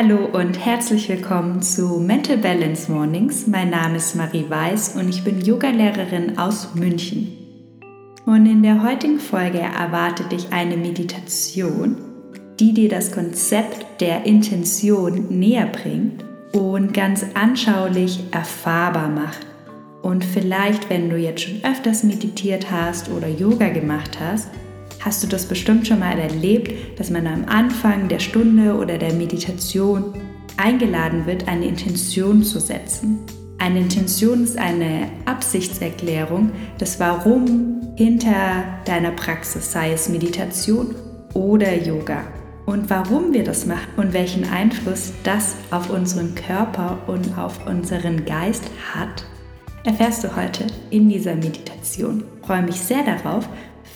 Hallo und herzlich willkommen zu Mental Balance Mornings. Mein Name ist Marie Weiß und ich bin Yogalehrerin aus München. Und in der heutigen Folge erwartet dich eine Meditation, die dir das Konzept der Intention näher bringt und ganz anschaulich erfahrbar macht. Und vielleicht, wenn du jetzt schon öfters meditiert hast oder Yoga gemacht hast, hast du das bestimmt schon mal erlebt, dass man am Anfang der Stunde oder der Meditation eingeladen wird, eine Intention zu setzen. Eine Intention ist eine Absichtserklärung des Warum hinter deiner Praxis, sei es Meditation oder Yoga. Und warum wir das machen und welchen Einfluss das auf unseren Körper und auf unseren Geist hat, erfährst du heute in dieser Meditation. Ich freue mich sehr darauf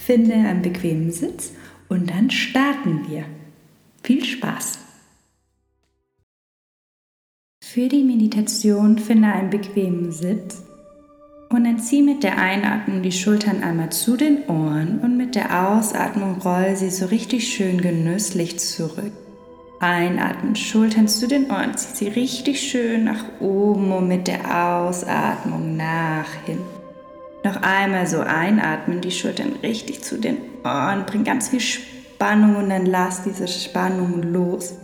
Finde einen bequemen Sitz und dann starten wir. Viel Spaß! Für die Meditation finde einen bequemen Sitz und dann zieh mit der Einatmung die Schultern einmal zu den Ohren und mit der Ausatmung roll sie so richtig schön genüsslich zurück. Einatmen, Schultern zu den Ohren, zieh sie richtig schön nach oben und mit der Ausatmung nach hinten. Noch einmal so einatmen, die Schultern richtig zu den Ohren, bring ganz viel Spannung und dann lass diese Spannung los,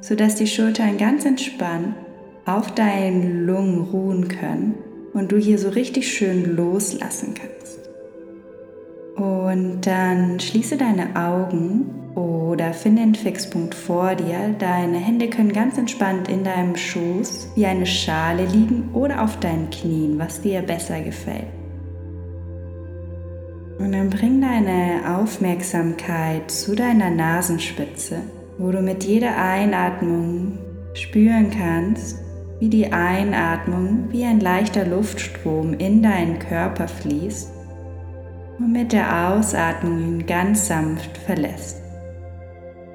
sodass die Schultern ganz entspannt auf deinen Lungen ruhen können und du hier so richtig schön loslassen kannst. Und dann schließe deine Augen oder finde einen Fixpunkt vor dir. Deine Hände können ganz entspannt in deinem Schoß wie eine Schale liegen oder auf deinen Knien, was dir besser gefällt. Und dann bring deine Aufmerksamkeit zu deiner Nasenspitze, wo du mit jeder Einatmung spüren kannst, wie die Einatmung wie ein leichter Luftstrom in deinen Körper fließt und mit der Ausatmung ihn ganz sanft verlässt.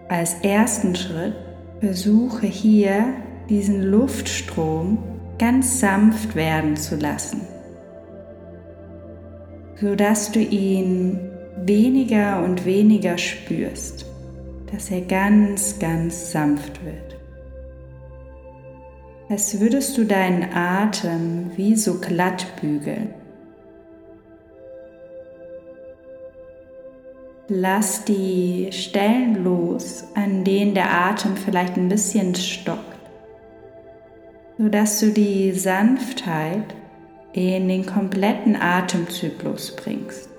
Als ersten Schritt versuche hier diesen Luftstrom ganz sanft werden zu lassen sodass du ihn weniger und weniger spürst, dass er ganz, ganz sanft wird. Als würdest du deinen Atem wie so glatt bügeln. Lass die Stellen los, an denen der Atem vielleicht ein bisschen stockt, sodass du die Sanftheit in den kompletten Atemzyklus bringst.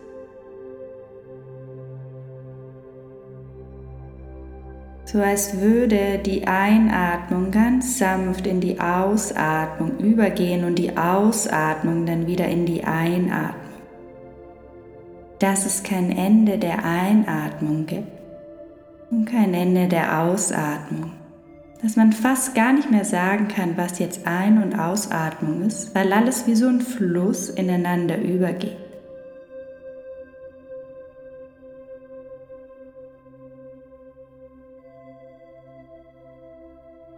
So als würde die Einatmung ganz sanft in die Ausatmung übergehen und die Ausatmung dann wieder in die Einatmung. Dass es kein Ende der Einatmung gibt und kein Ende der Ausatmung dass man fast gar nicht mehr sagen kann, was jetzt Ein- und Ausatmung ist, weil alles wie so ein Fluss ineinander übergeht.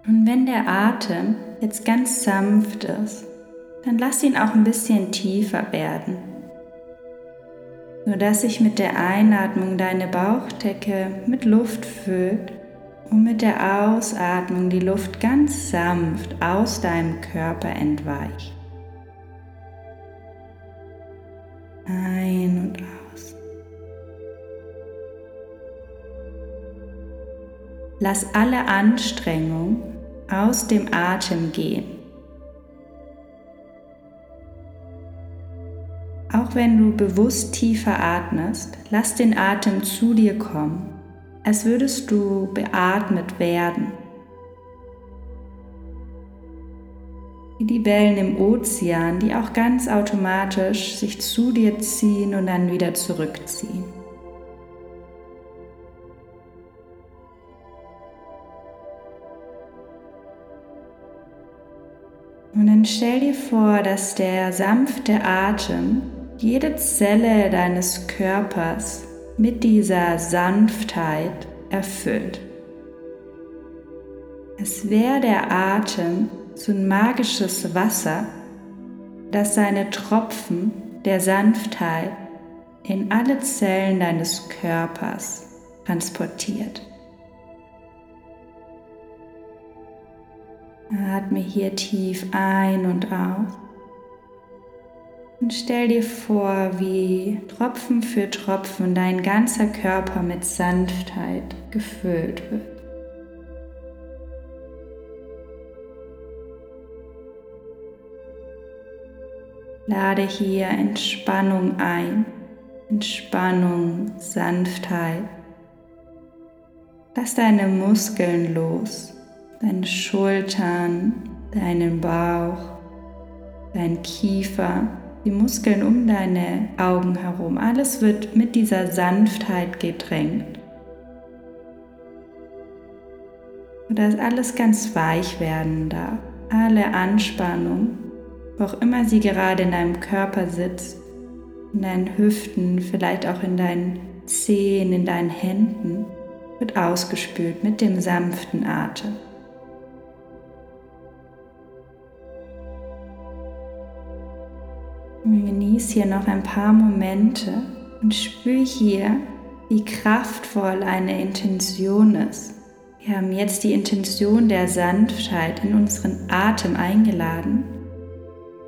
Und wenn der Atem jetzt ganz sanft ist, dann lass ihn auch ein bisschen tiefer werden, sodass sich mit der Einatmung deine Bauchdecke mit Luft füllt und mit der Ausatmung die Luft ganz sanft aus deinem Körper entweicht. Ein und aus. Lass alle Anstrengung aus dem Atem gehen. Auch wenn du bewusst tiefer atmest, lass den Atem zu dir kommen als würdest du beatmet werden. Wie die Wellen im Ozean, die auch ganz automatisch sich zu dir ziehen und dann wieder zurückziehen. Und dann stell dir vor, dass der sanfte Atem jede Zelle deines Körpers mit dieser Sanftheit erfüllt. Es wäre der Atem so ein magisches Wasser, das seine Tropfen der Sanftheit in alle Zellen deines Körpers transportiert. Atme hier tief ein und aus. Und stell dir vor, wie Tropfen für Tropfen dein ganzer Körper mit Sanftheit gefüllt wird. Lade hier Entspannung ein, Entspannung, Sanftheit. Lass deine Muskeln los, deine Schultern, deinen Bauch, dein Kiefer, die Muskeln um deine Augen herum. Alles wird mit dieser Sanftheit gedrängt. Dass alles ganz weich werden darf. Alle Anspannung wo auch immer sie gerade in deinem Körper sitzt, in deinen Hüften, vielleicht auch in deinen Zehen, in deinen Händen, wird ausgespült mit dem sanften Atem. Genieß hier noch ein paar Momente und spür hier, wie kraftvoll eine Intention ist. Wir haben jetzt die Intention der Sanftheit in unseren Atem eingeladen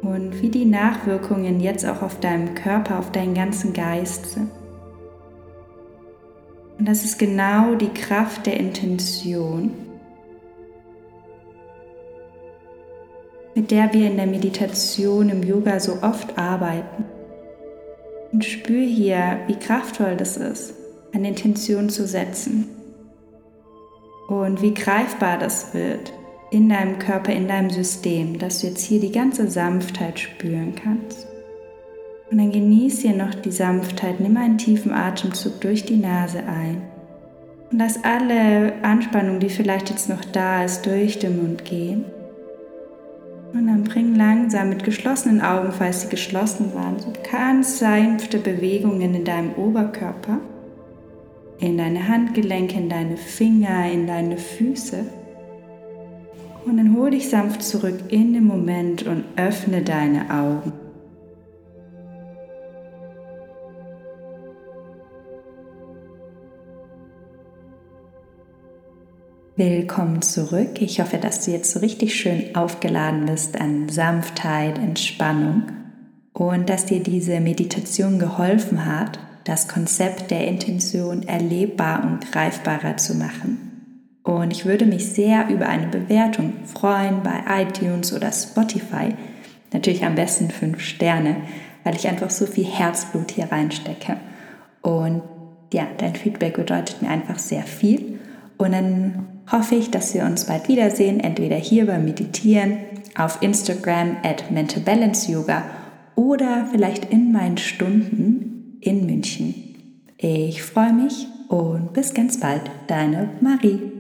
und wie die Nachwirkungen jetzt auch auf deinem Körper, auf deinen ganzen Geist sind. Und das ist genau die Kraft der Intention, mit der wir in der Meditation im Yoga so oft arbeiten. Und spür hier, wie kraftvoll das ist, eine Intention zu setzen und wie greifbar das wird, in deinem Körper, in deinem System, dass du jetzt hier die ganze Sanftheit spüren kannst. Und dann genieß hier noch die Sanftheit, nimm einen tiefen Atemzug durch die Nase ein und lass alle Anspannung, die vielleicht jetzt noch da ist, durch den Mund gehen. Und dann bring langsam mit geschlossenen Augen, falls sie geschlossen waren, so ganz sanfte Bewegungen in deinem Oberkörper, in deine Handgelenke, in deine Finger, in deine Füße. Und dann hol dich sanft zurück in den Moment und öffne deine Augen. Willkommen zurück. Ich hoffe, dass du jetzt so richtig schön aufgeladen bist an Sanftheit, Entspannung und dass dir diese Meditation geholfen hat, das Konzept der Intention erlebbar und greifbarer zu machen. Und ich würde mich sehr über eine Bewertung freuen bei iTunes oder Spotify. Natürlich am besten fünf Sterne, weil ich einfach so viel Herzblut hier reinstecke. Und ja, dein Feedback bedeutet mir einfach sehr viel. Und dann hoffe ich, dass wir uns bald wiedersehen, entweder hier beim Meditieren, auf Instagram at Mental Balance Yoga oder vielleicht in meinen Stunden in München. Ich freue mich und bis ganz bald, deine Marie.